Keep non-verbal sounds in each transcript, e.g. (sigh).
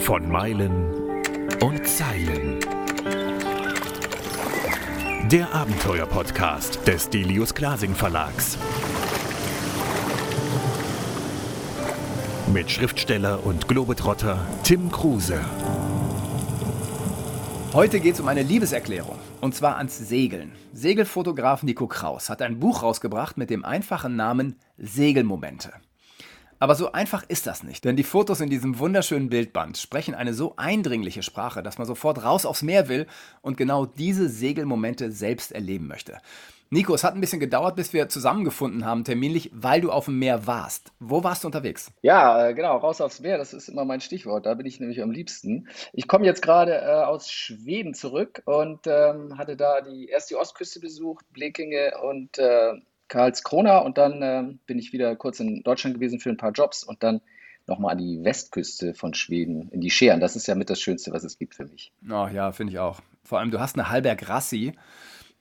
Von Meilen und Zeilen. Der Abenteuer-Podcast des Delius Glasing Verlags. Mit Schriftsteller und Globetrotter Tim Kruse. Heute geht es um eine Liebeserklärung. Und zwar ans Segeln. Segelfotograf Nico Kraus hat ein Buch rausgebracht mit dem einfachen Namen Segelmomente. Aber so einfach ist das nicht, denn die Fotos in diesem wunderschönen Bildband sprechen eine so eindringliche Sprache, dass man sofort raus aufs Meer will und genau diese Segelmomente selbst erleben möchte. Nico, es hat ein bisschen gedauert, bis wir zusammengefunden haben, terminlich, weil du auf dem Meer warst. Wo warst du unterwegs? Ja, äh, genau, raus aufs Meer, das ist immer mein Stichwort. Da bin ich nämlich am liebsten. Ich komme jetzt gerade äh, aus Schweden zurück und ähm, hatte da die, erst die Ostküste besucht, Blekinge und äh, Karlskrona und dann äh, bin ich wieder kurz in Deutschland gewesen für ein paar Jobs und dann nochmal an die Westküste von Schweden, in die Scheren. Das ist ja mit das Schönste, was es gibt für mich. Oh ja, finde ich auch. Vor allem, du hast eine Halberg Rassi,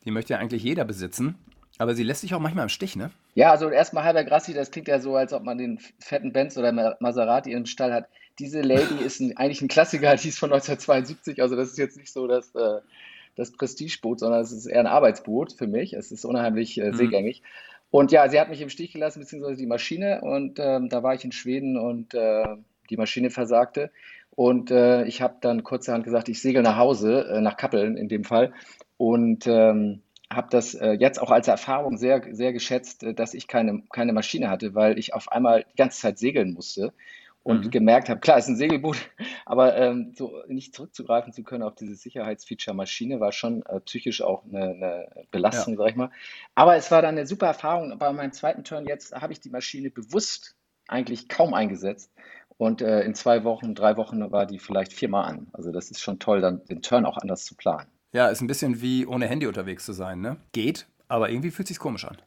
die möchte ja eigentlich jeder besitzen, aber sie lässt sich auch manchmal im Stich, ne? Ja, also erstmal Halberg Rassi, das klingt ja so, als ob man den fetten Benz oder Maserati im Stall hat. Diese Lady ist ein, eigentlich ein Klassiker, (laughs) die ist von 1972, also das ist jetzt nicht so, dass... Äh, das Prestigeboot, sondern es ist eher ein Arbeitsboot für mich. Es ist unheimlich äh, mhm. seegängig. Mhm. Und ja, sie hat mich im Stich gelassen, beziehungsweise die Maschine. Und ähm, da war ich in Schweden und äh, die Maschine versagte. Und äh, ich habe dann kurzerhand gesagt, ich segel nach Hause, äh, nach Kappeln in dem Fall. Und ähm, habe das äh, jetzt auch als Erfahrung sehr, sehr geschätzt, äh, dass ich keine, keine Maschine hatte, weil ich auf einmal die ganze Zeit segeln musste und mhm. gemerkt habe, klar, es ist ein Segelboot, (laughs) aber ähm, so nicht zurückzugreifen zu können auf diese Sicherheitsfeature Maschine war schon äh, psychisch auch eine, eine Belastung, ja. sag ich mal. Aber es war dann eine super Erfahrung. Bei meinem zweiten Turn jetzt habe ich die Maschine bewusst eigentlich kaum eingesetzt. Und äh, in zwei Wochen, drei Wochen war die vielleicht viermal an. Also das ist schon toll, dann den Turn auch anders zu planen. Ja, ist ein bisschen wie ohne Handy unterwegs zu sein, ne? Geht, aber irgendwie fühlt sich komisch an.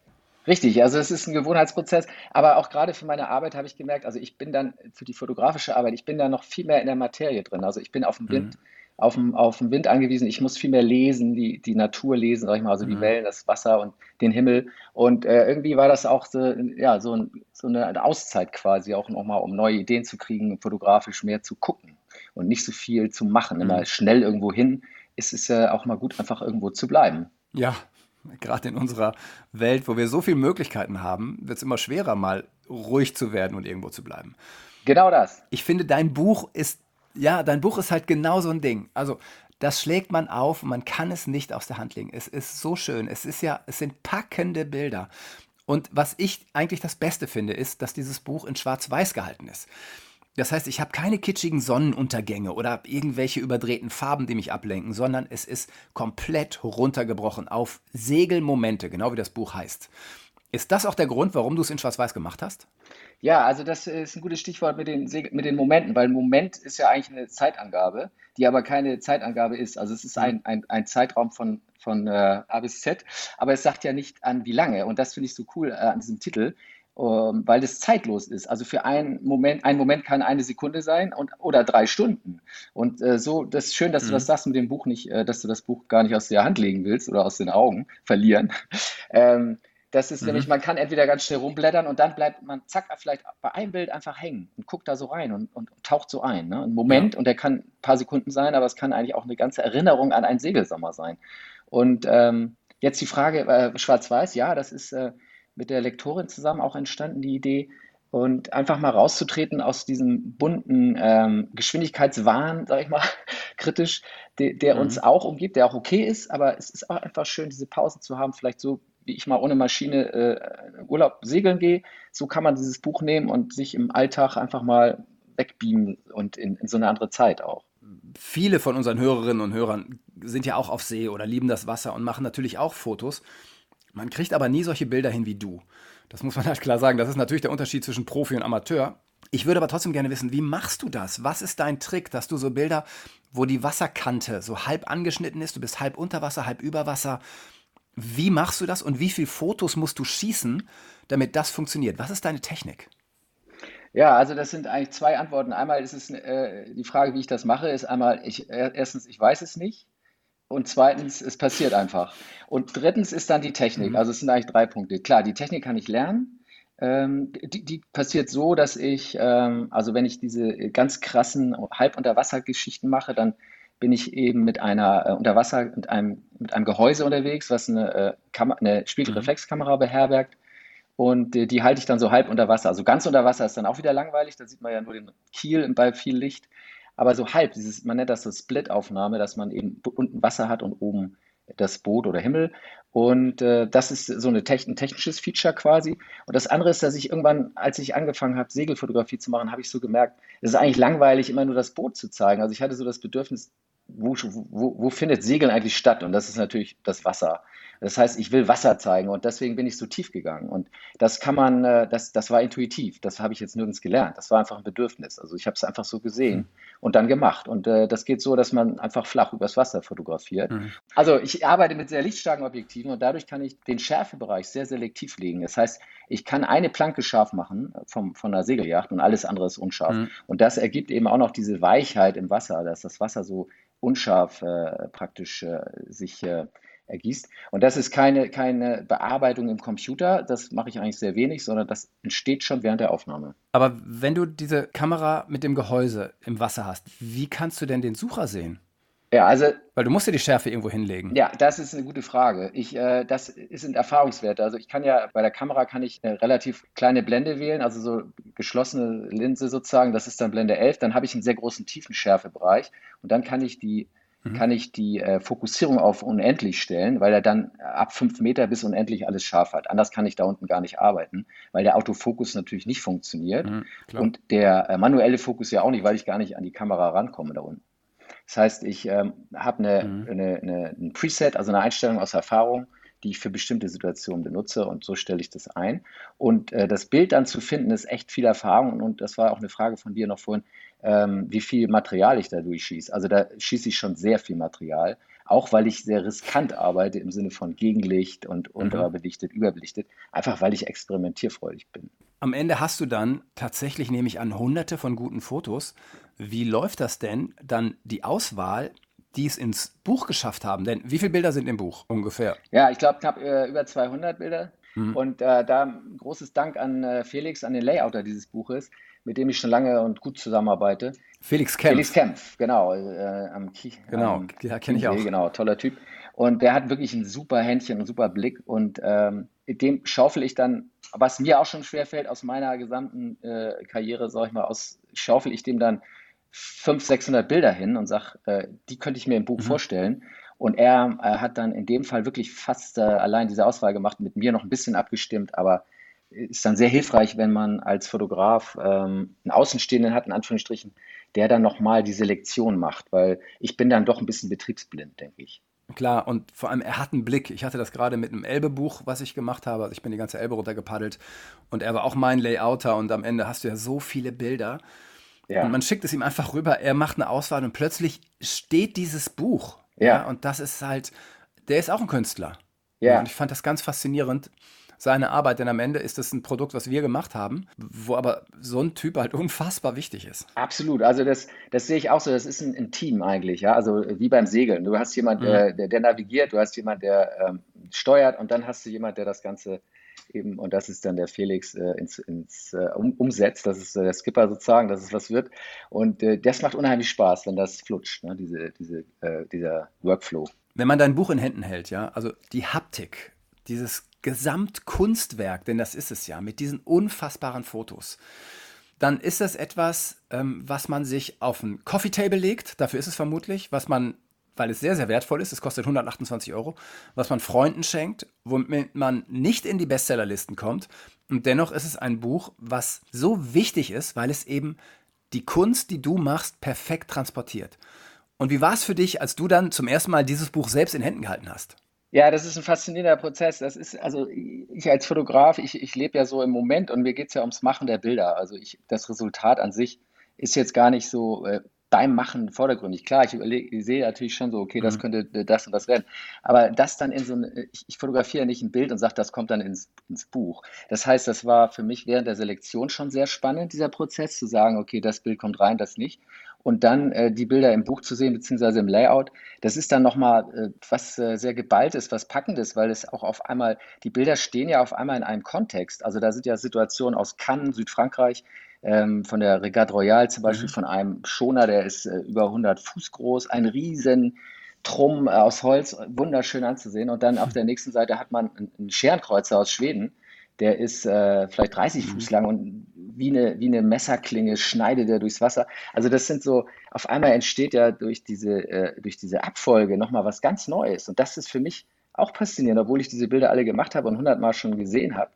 Richtig, also es ist ein Gewohnheitsprozess, aber auch gerade für meine Arbeit habe ich gemerkt, also ich bin dann für die fotografische Arbeit, ich bin da noch viel mehr in der Materie drin. Also ich bin auf dem Wind, mhm. auf dem, auf dem Wind angewiesen, ich muss viel mehr lesen, die, die Natur lesen, sag ich mal, also mhm. die Wellen, das Wasser und den Himmel. Und äh, irgendwie war das auch so, ja, so, ein, so eine Auszeit quasi, auch nochmal, um neue Ideen zu kriegen, fotografisch mehr zu gucken und nicht so viel zu machen, immer mhm. schnell irgendwo hin. Es ist ja auch mal gut, einfach irgendwo zu bleiben. Ja, (laughs) gerade in unserer Welt, wo wir so viele Möglichkeiten haben, wird es immer schwerer, mal ruhig zu werden und irgendwo zu bleiben. Genau das. Ich finde, dein Buch ist, ja, dein Buch ist halt genau so ein Ding. Also, das schlägt man auf und man kann es nicht aus der Hand legen. Es ist so schön. Es ist ja, es sind packende Bilder. Und was ich eigentlich das Beste finde, ist, dass dieses Buch in Schwarz-Weiß gehalten ist. Das heißt, ich habe keine kitschigen Sonnenuntergänge oder irgendwelche überdrehten Farben, die mich ablenken, sondern es ist komplett runtergebrochen auf Segelmomente, genau wie das Buch heißt. Ist das auch der Grund, warum du es in Schwarz-Weiß gemacht hast? Ja, also das ist ein gutes Stichwort mit den, mit den Momenten, weil ein Moment ist ja eigentlich eine Zeitangabe, die aber keine Zeitangabe ist. Also es ist ein, ein, ein Zeitraum von, von äh, A bis Z, aber es sagt ja nicht an, wie lange. Und das finde ich so cool äh, an diesem Titel. Ähm, weil das zeitlos ist. Also für einen Moment, ein Moment kann eine Sekunde sein und, oder drei Stunden. Und äh, so, das ist schön, dass mhm. du das sagst mit dem Buch nicht, äh, dass du das Buch gar nicht aus der Hand legen willst oder aus den Augen verlieren. (laughs) ähm, das ist mhm. nämlich, man kann entweder ganz schnell rumblättern und dann bleibt man, zack, vielleicht bei einem Bild einfach hängen und guckt da so rein und, und, und taucht so ein. Ne? Ein Moment ja. und der kann ein paar Sekunden sein, aber es kann eigentlich auch eine ganze Erinnerung an einen Segelsommer sein. Und ähm, jetzt die Frage, äh, schwarz-weiß, ja, das ist, äh, mit der Lektorin zusammen auch entstanden, die Idee. Und einfach mal rauszutreten aus diesem bunten ähm, Geschwindigkeitswahn, sag ich mal, (laughs) kritisch, de, der mhm. uns auch umgibt, der auch okay ist, aber es ist auch einfach schön, diese Pausen zu haben, vielleicht so wie ich mal ohne Maschine äh, Urlaub segeln gehe, so kann man dieses Buch nehmen und sich im Alltag einfach mal wegbeamen und in, in so eine andere Zeit auch. Viele von unseren Hörerinnen und Hörern sind ja auch auf See oder lieben das Wasser und machen natürlich auch Fotos. Man kriegt aber nie solche Bilder hin wie du. Das muss man halt klar sagen. Das ist natürlich der Unterschied zwischen Profi und Amateur. Ich würde aber trotzdem gerne wissen, wie machst du das? Was ist dein Trick, dass du so Bilder, wo die Wasserkante so halb angeschnitten ist, du bist halb unter Wasser, halb über Wasser. Wie machst du das und wie viele Fotos musst du schießen, damit das funktioniert? Was ist deine Technik? Ja, also das sind eigentlich zwei Antworten. Einmal ist es äh, die Frage, wie ich das mache, ist einmal, ich, erstens, ich weiß es nicht. Und zweitens, es passiert einfach. Und drittens ist dann die Technik. Mhm. Also es sind eigentlich drei Punkte. Klar, die Technik kann ich lernen. Ähm, die, die, passiert so, dass ich, ähm, also wenn ich diese ganz krassen Halbunterwassergeschichten mache, dann bin ich eben mit einer äh, Unterwasser, mit einem, mit einem Gehäuse unterwegs, was eine, äh, eine Spiegelreflexkamera beherbergt. Und äh, die halte ich dann so halb unter Wasser. Also ganz unter Wasser ist dann auch wieder langweilig, da sieht man ja nur den Kiel bei viel Licht. Aber so halb, dieses, man nennt das so Split-Aufnahme, dass man eben unten Wasser hat und oben das Boot oder Himmel. Und äh, das ist so eine Techn ein technisches Feature quasi. Und das andere ist, dass ich irgendwann, als ich angefangen habe, Segelfotografie zu machen, habe ich so gemerkt, es ist eigentlich langweilig, immer nur das Boot zu zeigen. Also ich hatte so das Bedürfnis, wo, wo, wo findet Segeln eigentlich statt? Und das ist natürlich das Wasser. Das heißt, ich will Wasser zeigen und deswegen bin ich so tief gegangen. Und das kann man, äh, das, das war intuitiv. Das habe ich jetzt nirgends gelernt. Das war einfach ein Bedürfnis. Also ich habe es einfach so gesehen mhm. und dann gemacht. Und äh, das geht so, dass man einfach flach übers Wasser fotografiert. Mhm. Also ich arbeite mit sehr lichtstarken Objektiven und dadurch kann ich den Schärfebereich sehr selektiv legen. Das heißt, ich kann eine Planke scharf machen vom, von einer Segelyacht und alles andere ist unscharf. Mhm. Und das ergibt eben auch noch diese Weichheit im Wasser, dass das Wasser so unscharf äh, praktisch äh, sich äh, ergießt. Und das ist keine, keine Bearbeitung im Computer, das mache ich eigentlich sehr wenig, sondern das entsteht schon während der Aufnahme. Aber wenn du diese Kamera mit dem Gehäuse im Wasser hast, wie kannst du denn den Sucher sehen? Ja, also. Weil du musst ja die Schärfe irgendwo hinlegen. Ja, das ist eine gute Frage. Ich, äh, das sind Erfahrungswerte. Also ich kann ja, bei der Kamera kann ich eine relativ kleine Blende wählen, also so geschlossene Linse sozusagen, das ist dann Blende 11, dann habe ich einen sehr großen Tiefenschärfebereich und dann kann ich die mhm. kann ich die äh, Fokussierung auf unendlich stellen, weil er dann ab fünf Meter bis unendlich alles scharf hat. Anders kann ich da unten gar nicht arbeiten, weil der Autofokus natürlich nicht funktioniert mhm, und der äh, manuelle Fokus ja auch nicht, weil ich gar nicht an die Kamera rankomme da unten. Das heißt, ich ähm, habe eine, mhm. eine, eine, ein Preset, also eine Einstellung aus Erfahrung, die ich für bestimmte Situationen benutze und so stelle ich das ein. Und äh, das Bild dann zu finden, ist echt viel Erfahrung und das war auch eine Frage von dir noch vorhin, ähm, wie viel Material ich da durchschieße. Also da schieße ich schon sehr viel Material, auch weil ich sehr riskant arbeite im Sinne von Gegenlicht und mhm. unterbelichtet, überbelichtet, einfach weil ich experimentierfreudig bin. Am Ende hast du dann tatsächlich, nehme ich an, hunderte von guten Fotos. Wie läuft das denn dann die Auswahl die es ins Buch geschafft haben. Denn wie viele Bilder sind im Buch ungefähr? Ja, ich glaube knapp äh, über 200 Bilder. Mhm. Und äh, da großes Dank an äh, Felix, an den Layouter dieses Buches, mit dem ich schon lange und gut zusammenarbeite. Felix Kempf. Felix Kempf, genau. Äh, am genau, am, ja, kenne ich auch. Genau, toller Typ. Und der hat wirklich ein super Händchen, einen super Blick. Und ähm, dem schaufel ich dann, was mir auch schon schwerfällt aus meiner gesamten äh, Karriere, sag ich mal, aus, schaufel ich dem dann 500, 600 Bilder hin und sage, äh, die könnte ich mir im Buch mhm. vorstellen. Und er äh, hat dann in dem Fall wirklich fast äh, allein diese Auswahl gemacht, mit mir noch ein bisschen abgestimmt, aber ist dann sehr hilfreich, wenn man als Fotograf ähm, einen Außenstehenden hat, in Anführungsstrichen, der dann nochmal die Selektion macht, weil ich bin dann doch ein bisschen betriebsblind, denke ich. Klar, und vor allem, er hat einen Blick. Ich hatte das gerade mit einem Elbe-Buch, was ich gemacht habe. Also ich bin die ganze Elbe runtergepaddelt und er war auch mein Layouter und am Ende hast du ja so viele Bilder. Ja. Und man schickt es ihm einfach rüber, er macht eine Auswahl und plötzlich steht dieses Buch. Ja. ja und das ist halt, der ist auch ein Künstler. Ja. Und ich fand das ganz faszinierend, seine Arbeit, denn am Ende ist das ein Produkt, was wir gemacht haben, wo aber so ein Typ halt (laughs) unfassbar wichtig ist. Absolut, also das, das sehe ich auch so, das ist ein, ein Team eigentlich, ja, also wie beim Segeln. Du hast jemand, mhm. der, der, der, navigiert, du hast jemand, der ähm, steuert und dann hast du jemand, der das Ganze eben, und das ist dann der Felix äh, ins, ins äh, um, umsetzt. Das ist äh, der Skipper sozusagen, dass es was wird. Und äh, das macht unheimlich Spaß, wenn das flutscht, ne? diese, diese, äh, dieser Workflow. Wenn man dein Buch in Händen hält, ja, also die Haptik, dieses Gesamtkunstwerk, denn das ist es ja, mit diesen unfassbaren Fotos dann ist das etwas, ähm, was man sich auf ein Coffee Table legt, dafür ist es vermutlich, was man weil es sehr, sehr wertvoll ist. Es kostet 128 Euro, was man Freunden schenkt, womit man nicht in die Bestsellerlisten kommt. Und dennoch ist es ein Buch, was so wichtig ist, weil es eben die Kunst, die du machst, perfekt transportiert. Und wie war es für dich, als du dann zum ersten Mal dieses Buch selbst in Händen gehalten hast? Ja, das ist ein faszinierender Prozess. Das ist, also ich als Fotograf, ich, ich lebe ja so im Moment und mir geht es ja ums Machen der Bilder. Also ich, das Resultat an sich ist jetzt gar nicht so äh, beim Machen vordergründig. Klar, ich, überlege, ich sehe natürlich schon so, okay, das mhm. könnte das und das werden. Aber das dann in so ein, ich, ich fotografiere nicht ein Bild und sage, das kommt dann ins, ins Buch. Das heißt, das war für mich während der Selektion schon sehr spannend, dieser Prozess, zu sagen, okay, das Bild kommt rein, das nicht. und dann äh, die Bilder im Buch zu sehen, beziehungsweise im Layout, das ist dann nochmal äh, was äh, sehr geballtes, was packendes, weil es auch auf einmal, die Bilder stehen ja auf einmal in einem Kontext. Also da sind ja Situationen aus Cannes, Südfrankreich, ähm, von der Regatte Royale zum Beispiel, mhm. von einem Schoner, der ist äh, über 100 Fuß groß, ein riesen Trumm äh, aus Holz, wunderschön anzusehen. Und dann auf (laughs) der nächsten Seite hat man einen Scherenkreuzer aus Schweden, der ist äh, vielleicht 30 mhm. Fuß lang und wie eine, wie eine Messerklinge schneidet er durchs Wasser. Also das sind so, auf einmal entsteht ja durch diese, äh, durch diese Abfolge nochmal was ganz Neues. Und das ist für mich auch faszinierend, obwohl ich diese Bilder alle gemacht habe und hundertmal schon gesehen habe,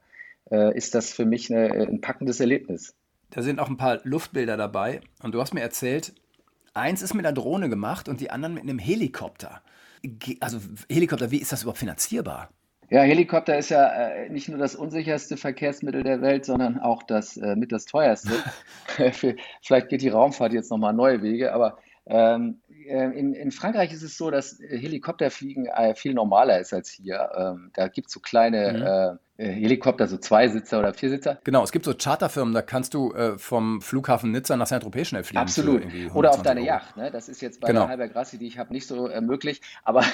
äh, ist das für mich eine, äh, ein packendes Erlebnis. Da sind auch ein paar Luftbilder dabei und du hast mir erzählt, eins ist mit einer Drohne gemacht und die anderen mit einem Helikopter. Also Helikopter, wie ist das überhaupt finanzierbar? Ja, Helikopter ist ja äh, nicht nur das unsicherste Verkehrsmittel der Welt, sondern auch das äh, mit das teuerste. (laughs) Vielleicht geht die Raumfahrt jetzt nochmal neue Wege, aber ähm, äh, in, in, Frankreich ist es so, dass Helikopterfliegen äh, viel normaler ist als hier. Ähm, da gibt es so kleine mhm. Äh, äh, Helikopter, so Zweisitzer oder Viersitzer. Genau, es gibt so Charterfirmen, da kannst du äh, vom Flughafen Nizza nach Saint-Tropez schnell fliegen. Absolut. Oder auf deine Euro. Yacht. Ne? Das ist jetzt bei genau. der Halber Grassi, die ich habe, nicht so äh, möglich. Aber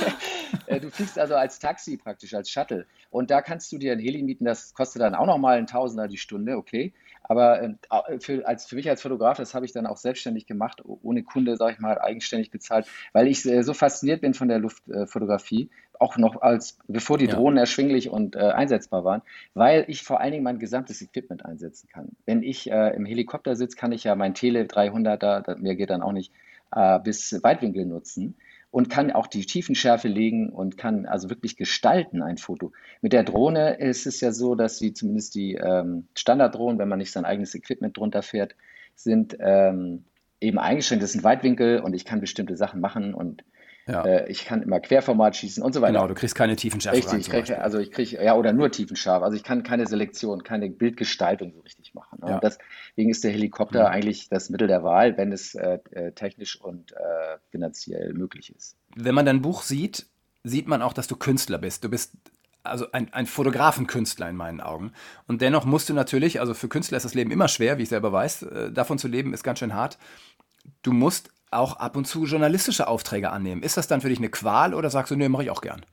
(laughs) äh, du fliegst also als Taxi praktisch, als Shuttle. Und da kannst du dir ein Heli mieten, das kostet dann auch nochmal ein Tausender die Stunde, okay. Aber äh, für, als, für mich als Fotograf, das habe ich dann auch selbstständig gemacht, ohne Kunde, sage ich mal, eigenständig bezahlt, weil ich äh, so fasziniert bin von der Luftfotografie, auch noch als bevor die ja. Drohnen erschwinglich und äh, einsetzbar waren, weil ich vor allen Dingen mein gesamtes Equipment einsetzen kann. Wenn ich äh, im Helikopter sitze, kann ich ja mein Tele 300er, mir geht dann auch nicht, äh, bis Weitwinkel nutzen und kann auch die Tiefenschärfe legen und kann also wirklich gestalten ein Foto. Mit der Drohne ist es ja so, dass sie zumindest die ähm, Standarddrohnen, wenn man nicht sein eigenes Equipment drunter fährt, sind ähm, eben eingeschränkt. Das sind Weitwinkel und ich kann bestimmte Sachen machen und ja. Äh, ich kann immer Querformat schießen und so weiter. Genau, du kriegst keine Tiefenschärfe Richtig, ich krieg, also ich kriege, ja, oder nur Tiefenscharf. Also ich kann keine Selektion, keine Bildgestaltung so richtig machen. Ne? Ja. Und deswegen ist der Helikopter mhm. eigentlich das Mittel der Wahl, wenn es äh, äh, technisch und äh, finanziell möglich ist. Wenn man dein Buch sieht, sieht man auch, dass du Künstler bist. Du bist also ein, ein Fotografenkünstler in meinen Augen. Und dennoch musst du natürlich, also für Künstler ist das Leben immer schwer, wie ich selber weiß, äh, davon zu leben ist ganz schön hart. Du musst auch ab und zu journalistische Aufträge annehmen. Ist das dann für dich eine Qual oder sagst du, nee, mache ich auch gern?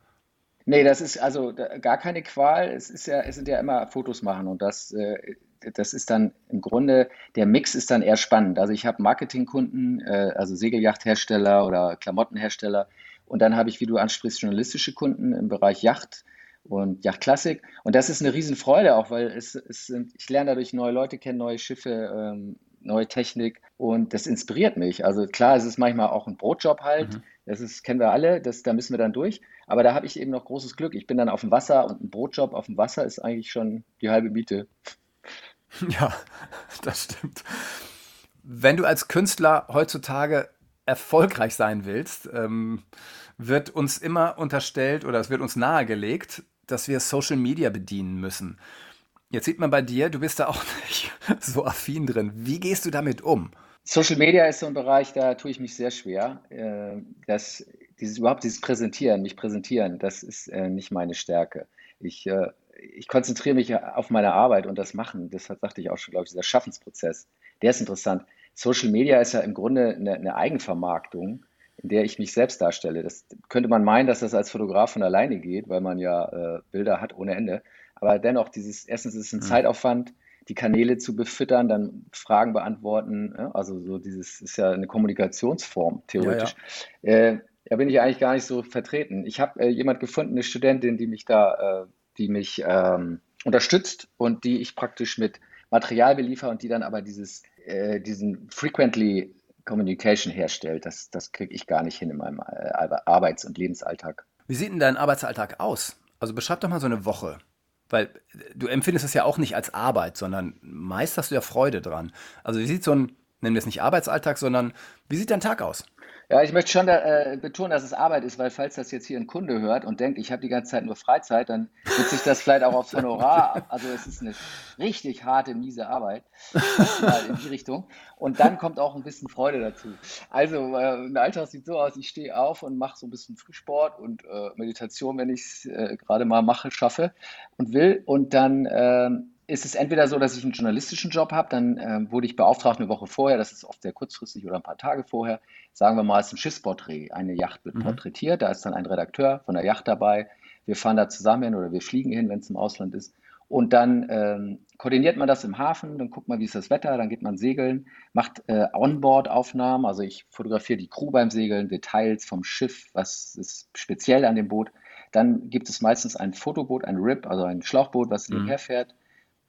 Nee, das ist also gar keine Qual. Es ist ja, es sind ja immer Fotos machen und das, äh, das ist dann im Grunde, der Mix ist dann eher spannend. Also ich habe Marketingkunden, äh, also Segelyachthersteller oder Klamottenhersteller und dann habe ich, wie du ansprichst, journalistische Kunden im Bereich Yacht und Yachtklassik. Und das ist eine Riesenfreude auch, weil es, es sind, ich lerne dadurch neue Leute kennen, neue Schiffe, ähm, neue Technik und das inspiriert mich. Also klar, es ist manchmal auch ein Brotjob halt. Mhm. Das ist, kennen wir alle, das, da müssen wir dann durch. Aber da habe ich eben noch großes Glück. Ich bin dann auf dem Wasser und ein Brotjob auf dem Wasser ist eigentlich schon die halbe Miete. (laughs) Ja, das stimmt. Wenn du als Künstler heutzutage erfolgreich sein willst, ähm, wird uns immer unterstellt oder es wird uns nahegelegt, dass wir Social Media bedienen müssen. Jetzt sieht man bei dir, du bist da auch (laughs) nicht so affin drin. Wie gehst du damit um? Social Media ist so ein Bereich, da tue ich mich sehr schwer. Äh, das, dieses überhaupt dieses Präsentieren, mich präsentieren, das ist äh, nicht meine Stärke. Ich, äh, ich konzentriere mich auf meine Arbeit und das Machen. Das sagte ich auch schon, glaube ich, dieser Schaffensprozess. Der ist interessant. Social Media ist ja im Grunde eine, eine Eigenvermarktung, in der ich mich selbst darstelle. Das könnte man meinen, dass das als Fotograf von alleine geht, weil man ja Bilder hat ohne Ende. Aber dennoch, dieses, erstens ist es ein mhm. Zeitaufwand, die Kanäle zu befüttern, dann Fragen beantworten. Ja, also so dieses ist ja eine Kommunikationsform, theoretisch. Ja, ja. Äh, da bin ich eigentlich gar nicht so vertreten. Ich habe äh, jemand gefunden, eine Studentin, die mich da, äh, die mich ähm, unterstützt und die ich praktisch mit Material beliefer und die dann aber dieses, äh, diesen frequently Communication herstellt. Das, das kriege ich gar nicht hin in meinem äh, Arbeits- und Lebensalltag. Wie sieht denn dein Arbeitsalltag aus? Also beschreib doch mal so eine Woche. Weil du empfindest es ja auch nicht als Arbeit, sondern meist hast du ja Freude dran. Also wie sieht so ein, nennen wir es nicht Arbeitsalltag, sondern wie sieht dein Tag aus? Ja, ich möchte schon da, äh, betonen, dass es Arbeit ist, weil falls das jetzt hier ein Kunde hört und denkt, ich habe die ganze Zeit nur Freizeit, dann wird sich das vielleicht auch aufs Honorar. Also es ist eine richtig harte, miese Arbeit mal in die Richtung. Und dann kommt auch ein bisschen Freude dazu. Also äh, ein Alltag sieht so aus, ich stehe auf und mache so ein bisschen Frühsport und äh, Meditation, wenn ich es äh, gerade mal mache, schaffe und will. Und dann ähm, ist es entweder so, dass ich einen journalistischen Job habe, dann äh, wurde ich beauftragt eine Woche vorher, das ist oft sehr kurzfristig oder ein paar Tage vorher, sagen wir mal, es ist ein Schiffsporträt. Eine Yacht wird mhm. porträtiert, da ist dann ein Redakteur von der Yacht dabei. Wir fahren da zusammen hin oder wir fliegen hin, wenn es im Ausland ist. Und dann ähm, koordiniert man das im Hafen, dann guckt man, wie ist das Wetter, dann geht man segeln, macht äh, Onboard-Aufnahmen, also ich fotografiere die Crew beim Segeln, Details vom Schiff, was ist speziell an dem Boot. Dann gibt es meistens ein Fotoboot, ein RIP, also ein Schlauchboot, was mhm. nebenher fährt.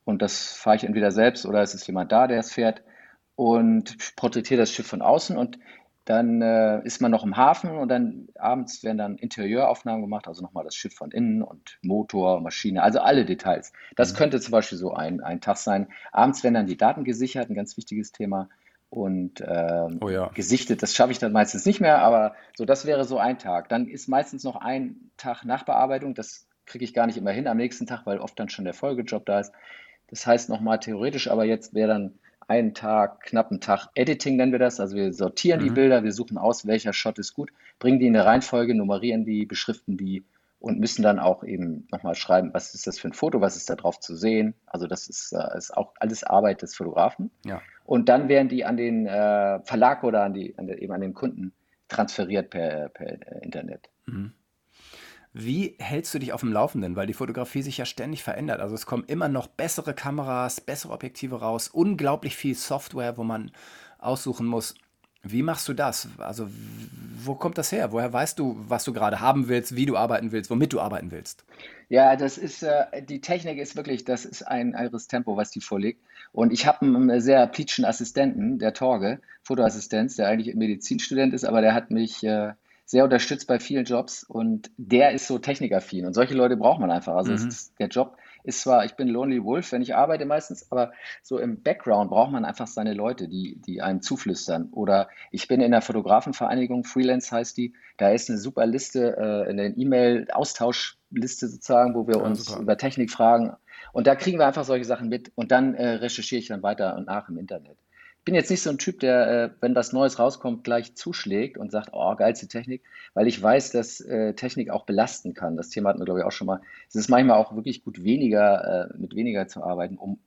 Und das fahre ich entweder selbst oder es ist jemand da, der es fährt und porträtiere das Schiff von außen. Und dann äh, ist man noch im Hafen und dann abends werden dann Interieuraufnahmen gemacht, also nochmal das Schiff von innen und Motor, Maschine, also alle Details. Das mhm. könnte zum Beispiel so ein, ein Tag sein. Abends werden dann die Daten gesichert, ein ganz wichtiges Thema. Und äh, oh ja. gesichtet, das schaffe ich dann meistens nicht mehr, aber so, das wäre so ein Tag. Dann ist meistens noch ein Tag Nachbearbeitung, das kriege ich gar nicht immer hin am nächsten Tag, weil oft dann schon der Folgejob da ist. Das heißt nochmal theoretisch, aber jetzt wäre dann einen Tag, knappen Tag Editing nennen wir das. Also wir sortieren mhm. die Bilder, wir suchen aus, welcher Shot ist gut, bringen die in eine Reihenfolge, nummerieren die, beschriften die und müssen dann auch eben nochmal schreiben, was ist das für ein Foto, was ist da drauf zu sehen. Also das ist, äh, ist auch alles Arbeit des Fotografen. Ja. Und dann werden die an den äh, Verlag oder an die, an der, eben an den Kunden transferiert per, per äh, Internet. Mhm. Wie hältst du dich auf dem Laufenden? Weil die Fotografie sich ja ständig verändert. Also es kommen immer noch bessere Kameras, bessere Objektive raus, unglaublich viel Software, wo man aussuchen muss. Wie machst du das? Also wo kommt das her? Woher weißt du, was du gerade haben willst, wie du arbeiten willst, womit du arbeiten willst? Ja, das ist, äh, die Technik ist wirklich, das ist ein anderes Tempo, was die vorlegt. Und ich habe einen sehr plitschen Assistenten, der Torge, Fotoassistenz, der eigentlich Medizinstudent ist, aber der hat mich äh, sehr unterstützt bei vielen Jobs und der ist so technikaffin und solche Leute braucht man einfach. Also mhm. ist, der Job ist zwar, ich bin Lonely Wolf, wenn ich arbeite meistens, aber so im Background braucht man einfach seine Leute, die, die einem zuflüstern. Oder ich bin in der Fotografenvereinigung, Freelance heißt die, da ist eine super Liste, äh, eine E-Mail-Austauschliste sozusagen, wo wir ja, uns super. über Technik fragen. Und da kriegen wir einfach solche Sachen mit und dann äh, recherchiere ich dann weiter und nach im Internet bin jetzt nicht so ein Typ, der, äh, wenn was Neues rauskommt, gleich zuschlägt und sagt, oh, geilste Technik, weil ich weiß, dass äh, Technik auch belasten kann. Das Thema hatten wir, glaube ich, auch schon mal. Es ist manchmal auch wirklich gut, weniger, äh, mit weniger zu arbeiten, um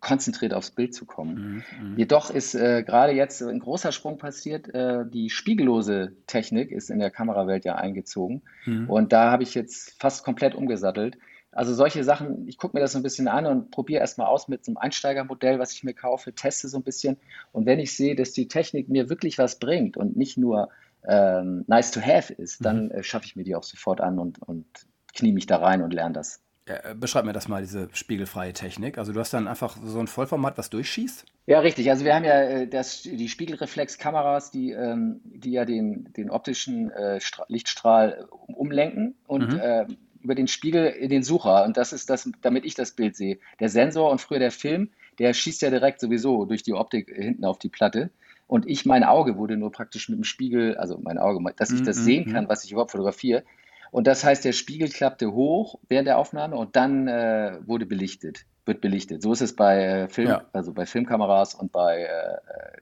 konzentriert aufs Bild zu kommen. Mhm, mhm. Jedoch ist äh, gerade jetzt ein großer Sprung passiert. Äh, die spiegellose Technik ist in der Kamerawelt ja eingezogen. Mhm. Und da habe ich jetzt fast komplett umgesattelt. Also solche Sachen, ich gucke mir das so ein bisschen an und probiere erstmal aus mit so einem Einsteigermodell, was ich mir kaufe, teste so ein bisschen. Und wenn ich sehe, dass die Technik mir wirklich was bringt und nicht nur ähm, nice to have ist, dann mhm. äh, schaffe ich mir die auch sofort an und, und knie mich da rein und lerne das. Ja, beschreib mir das mal, diese spiegelfreie Technik. Also du hast dann einfach so ein Vollformat, was durchschießt? Ja, richtig. Also wir haben ja äh, das, die Spiegelreflexkameras, die, ähm, die ja den, den optischen äh, Lichtstrahl umlenken und mhm. Äh, über den Spiegel in den Sucher und das ist das, damit ich das Bild sehe. Der Sensor und früher der Film, der schießt ja direkt sowieso durch die Optik hinten auf die Platte. Und ich, mein Auge wurde nur praktisch mit dem Spiegel, also mein Auge, dass ich das mm -hmm. sehen kann, was ich überhaupt fotografiere. Und das heißt, der Spiegel klappte hoch während der Aufnahme und dann äh, wurde belichtet, wird belichtet. So ist es bei äh, Film, ja. also bei Filmkameras und bei äh,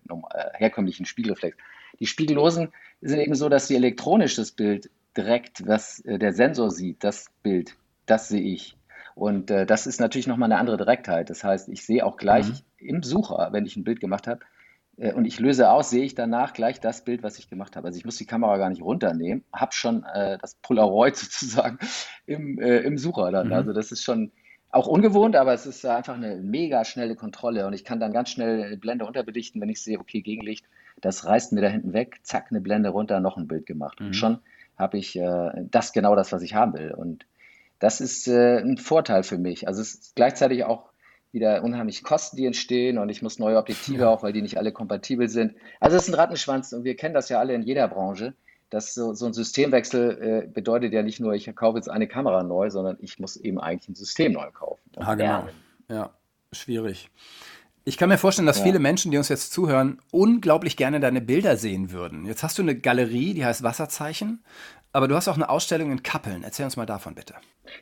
äh herkömmlichen Spiegelreflex. Die Spiegellosen sind eben so, dass sie elektronisch das Bild direkt, was äh, der Sensor sieht, das Bild, das sehe ich. Und äh, das ist natürlich nochmal eine andere Direktheit. Das heißt, ich sehe auch gleich mhm. im Sucher, wenn ich ein Bild gemacht habe, äh, und ich löse aus, sehe ich danach gleich das Bild, was ich gemacht habe. Also ich muss die Kamera gar nicht runternehmen, habe schon äh, das Polaroid (laughs) sozusagen im, äh, im Sucher dann. Mhm. Also das ist schon auch ungewohnt, aber es ist einfach eine mega schnelle Kontrolle und ich kann dann ganz schnell eine Blende unterbelichten, wenn ich sehe, okay, Gegenlicht, das reißt mir da hinten weg, zack, eine Blende runter, noch ein Bild gemacht. Mhm. Und schon habe ich äh, das genau das, was ich haben will. Und das ist äh, ein Vorteil für mich. Also es ist gleichzeitig auch wieder unheimlich Kosten, die entstehen und ich muss neue Objektive ja. auch, weil die nicht alle kompatibel sind. Also es ist ein Rattenschwanz und wir kennen das ja alle in jeder Branche. dass so, so ein Systemwechsel äh, bedeutet ja nicht nur, ich kaufe jetzt eine Kamera neu, sondern ich muss eben eigentlich ein System neu kaufen. Ah, genau. Ja, schwierig. Ich kann mir vorstellen, dass ja. viele Menschen, die uns jetzt zuhören, unglaublich gerne deine Bilder sehen würden. Jetzt hast du eine Galerie, die heißt Wasserzeichen, aber du hast auch eine Ausstellung in Kappeln. Erzähl uns mal davon bitte.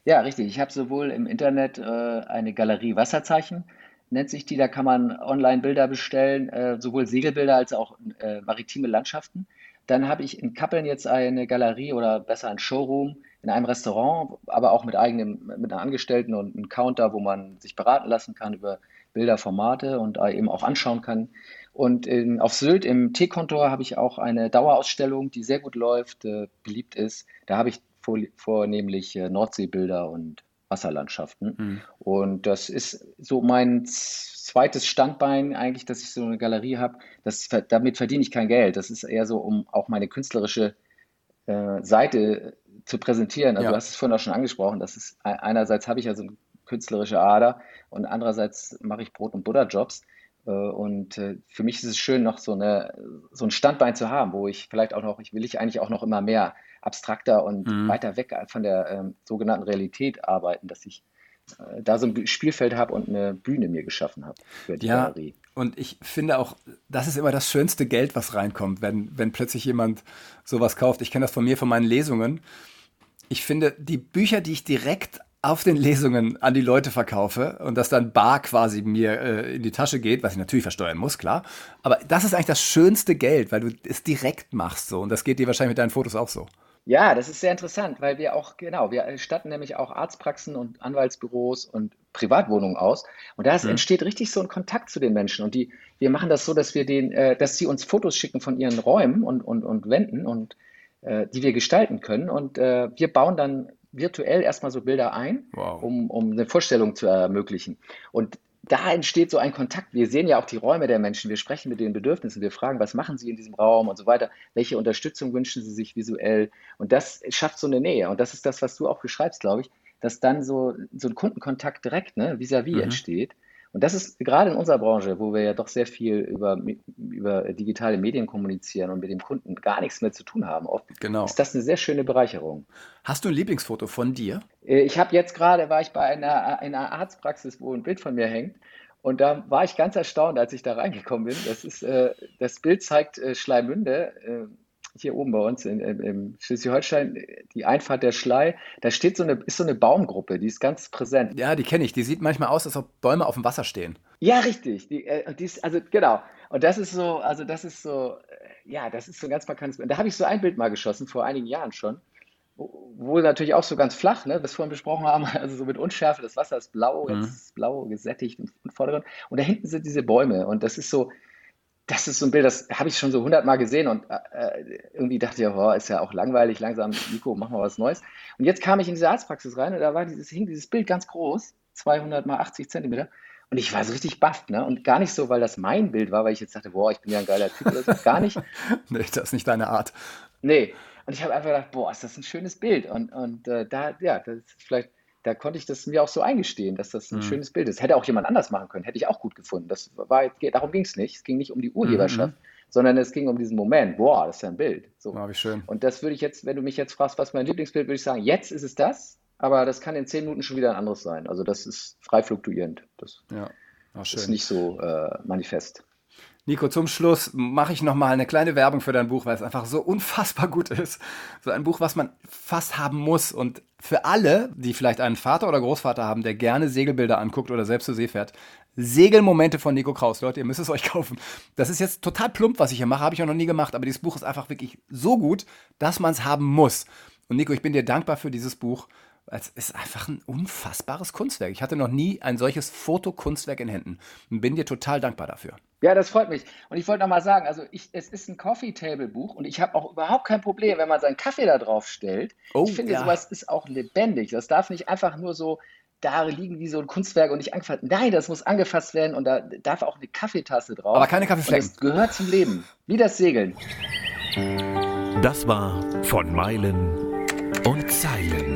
Ja, richtig. Ich habe sowohl im Internet äh, eine Galerie Wasserzeichen, nennt sich die. Da kann man online Bilder bestellen, äh, sowohl Segelbilder als auch äh, maritime Landschaften. Dann habe ich in Kappeln jetzt eine Galerie oder besser ein Showroom, in einem Restaurant, aber auch mit eigenem, mit einer Angestellten und einem Counter, wo man sich beraten lassen kann über Bilder, Formate und eben auch anschauen kann. Und in, auf Sylt im Teekontor habe ich auch eine Dauerausstellung, die sehr gut läuft, äh, beliebt ist. Da habe ich vor, vornehmlich äh, Nordseebilder und Wasserlandschaften. Mhm. Und das ist so mein zweites Standbein eigentlich, dass ich so eine Galerie habe. Das, damit verdiene ich kein Geld. Das ist eher so, um auch meine künstlerische äh, Seite zu präsentieren. Also ja. du hast es vorhin auch schon angesprochen. Das ist einerseits habe ich also eine künstlerische Ader und andererseits mache ich Brot- und Butterjobs. Äh, und äh, für mich ist es schön, noch so, eine, so ein Standbein zu haben, wo ich vielleicht auch noch, ich will ich eigentlich auch noch immer mehr abstrakter und mhm. weiter weg von der ähm, sogenannten Realität arbeiten, dass ich äh, da so ein Spielfeld habe und eine Bühne mir geschaffen habe für die ja, Galerie. Und ich finde auch, das ist immer das schönste Geld, was reinkommt, wenn, wenn plötzlich jemand sowas kauft. Ich kenne das von mir, von meinen Lesungen. Ich finde, die Bücher, die ich direkt auf den Lesungen an die Leute verkaufe und das dann bar quasi mir äh, in die Tasche geht, was ich natürlich versteuern muss, klar. Aber das ist eigentlich das schönste Geld, weil du es direkt machst so. Und das geht dir wahrscheinlich mit deinen Fotos auch so. Ja, das ist sehr interessant, weil wir auch, genau, wir statten nämlich auch Arztpraxen und Anwaltsbüros und Privatwohnungen aus. Und da mhm. entsteht richtig so ein Kontakt zu den Menschen. Und die, wir machen das so, dass wir den, äh, dass sie uns Fotos schicken von ihren Räumen und, und, und Wänden und äh, die wir gestalten können. Und äh, wir bauen dann virtuell erstmal so Bilder ein, wow. um, um eine Vorstellung zu ermöglichen. Und da entsteht so ein Kontakt. Wir sehen ja auch die Räume der Menschen, wir sprechen mit den Bedürfnissen, wir fragen, was machen sie in diesem Raum und so weiter, welche Unterstützung wünschen sie sich visuell. Und das schafft so eine Nähe. Und das ist das, was du auch beschreibst, glaube ich, dass dann so, so ein Kundenkontakt direkt ne, vis-à-vis -vis mhm. entsteht. Und das ist gerade in unserer Branche, wo wir ja doch sehr viel über, über digitale Medien kommunizieren und mit dem Kunden gar nichts mehr zu tun haben, oft genau. ist das eine sehr schöne Bereicherung. Hast du ein Lieblingsfoto von dir? Äh, ich habe jetzt gerade, war ich bei einer, einer Arztpraxis, wo ein Bild von mir hängt. Und da war ich ganz erstaunt, als ich da reingekommen bin. Das, ist, äh, das Bild zeigt äh, Schleimünde. Äh, hier oben bei uns in, in, in Schleswig-Holstein, die Einfahrt der Schlei, da steht so eine, ist so eine Baumgruppe, die ist ganz präsent. Ja, die kenne ich. Die sieht manchmal aus, als ob Bäume auf dem Wasser stehen. Ja, richtig. Die, äh, die ist, also genau. Und das ist so, also das ist so, äh, ja, das ist so ein ganz markantes Bild. Da habe ich so ein Bild mal geschossen, vor einigen Jahren schon. Wohl natürlich auch so ganz flach, ne, das vorhin besprochen haben, (laughs) also so mit Unschärfe, das Wasser ist blau, mhm. jetzt ist blau gesättigt im Vordergrund. Und da hinten sind diese Bäume und das ist so, das ist so ein Bild, das habe ich schon so hundertmal gesehen und äh, irgendwie dachte ich, oh, ist ja auch langweilig, langsam, Nico, mach mal was Neues. Und jetzt kam ich in diese Arztpraxis rein und da war dieses, hing dieses Bild ganz groß, 200 mal 80 Zentimeter. Und ich war so richtig baff, ne? Und gar nicht so, weil das mein Bild war, weil ich jetzt dachte, boah, ich bin ja ein geiler Typ oder so. (laughs) Gar nicht. nee, das ist nicht deine Art. Nee. Und ich habe einfach gedacht, boah, ist das ein schönes Bild. Und, und äh, da, ja, das ist vielleicht da konnte ich das mir auch so eingestehen, dass das ein mhm. schönes Bild ist. Hätte auch jemand anders machen können, hätte ich auch gut gefunden. Das war, darum ging es nicht. Es ging nicht um die Urheberschaft, mhm. sondern es ging um diesen Moment. Boah, das ist ja ein Bild. So. Oh, wie schön. Und das würde ich jetzt, wenn du mich jetzt fragst, was mein Lieblingsbild, würde ich sagen, jetzt ist es das, aber das kann in zehn Minuten schon wieder ein anderes sein. Also das ist frei fluktuierend. Das ja. oh, ist nicht so äh, manifest. Nico, zum Schluss mache ich nochmal eine kleine Werbung für dein Buch, weil es einfach so unfassbar gut ist. So ein Buch, was man fast haben muss. Und für alle, die vielleicht einen Vater oder Großvater haben, der gerne Segelbilder anguckt oder selbst zur See fährt, Segelmomente von Nico Kraus. Leute, ihr müsst es (laughs) euch kaufen. Das ist jetzt total plump, was ich hier mache, habe ich auch noch nie gemacht, aber dieses Buch ist einfach wirklich so gut, dass man es haben muss. Und Nico, ich bin dir dankbar für dieses Buch. Es ist einfach ein unfassbares Kunstwerk. Ich hatte noch nie ein solches Fotokunstwerk in Händen und bin dir total dankbar dafür. Ja, das freut mich. Und ich wollte noch mal sagen, also ich, es ist ein Coffee Table Buch und ich habe auch überhaupt kein Problem, wenn man seinen Kaffee da drauf stellt. Oh, ich finde, ja. sowas ist auch lebendig. Das darf nicht einfach nur so da liegen wie so ein Kunstwerk und nicht angefasst. Nein, das muss angefasst werden und da darf auch eine Kaffeetasse drauf. Aber keine Kaffeeflecken. das gehört zum Leben. Wie das Segeln. Das war von Meilen und Zeilen.